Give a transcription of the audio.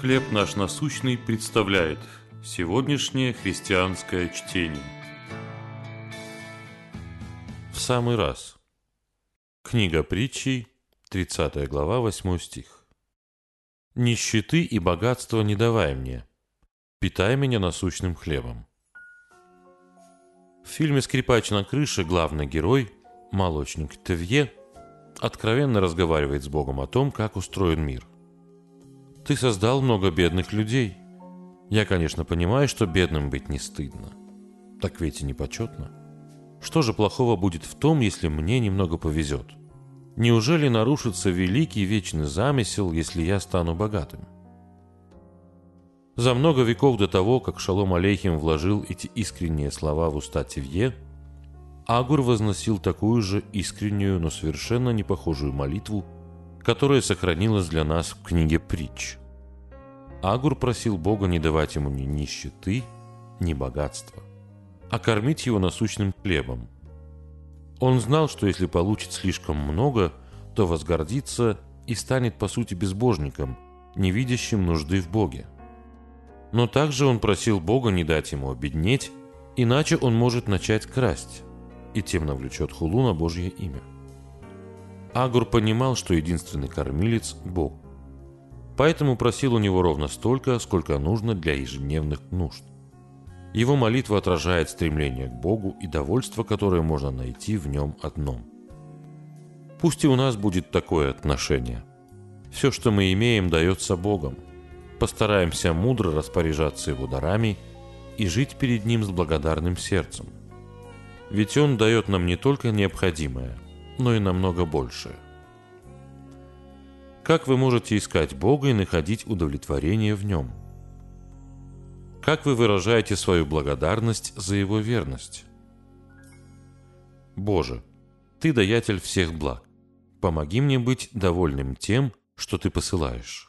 «Хлеб наш насущный» представляет сегодняшнее христианское чтение. В самый раз. Книга притчей, 30 глава, 8 стих. «Нищеты и богатства не давай мне, питай меня насущным хлебом». В фильме «Скрипач на крыше» главный герой, молочник Тевье, откровенно разговаривает с Богом о том, как устроен мир – ты создал много бедных людей. Я, конечно, понимаю, что бедным быть не стыдно. Так ведь и не почетно. Что же плохого будет в том, если мне немного повезет? Неужели нарушится великий вечный замысел, если я стану богатым? За много веков до того, как Шалом Алейхим вложил эти искренние слова в уста Тевье, Агур возносил такую же искреннюю, но совершенно не похожую молитву которая сохранилась для нас в книге притч. Агур просил Бога не давать ему ни нищеты, ни богатства, а кормить его насущным хлебом. Он знал, что если получит слишком много, то возгордится и станет по сути безбожником, не видящим нужды в Боге. Но также он просил Бога не дать ему обеднеть, иначе он может начать красть, и тем навлечет хулу на Божье имя. Агур понимал, что единственный кормилец – Бог. Поэтому просил у него ровно столько, сколько нужно для ежедневных нужд. Его молитва отражает стремление к Богу и довольство, которое можно найти в нем одном. Пусть и у нас будет такое отношение. Все, что мы имеем, дается Богом. Постараемся мудро распоряжаться Его дарами и жить перед Ним с благодарным сердцем. Ведь Он дает нам не только необходимое, но и намного больше. Как вы можете искать Бога и находить удовлетворение в Нем? Как вы выражаете свою благодарность за Его верность? Боже, Ты даятель всех благ. Помоги мне быть довольным тем, что Ты посылаешь.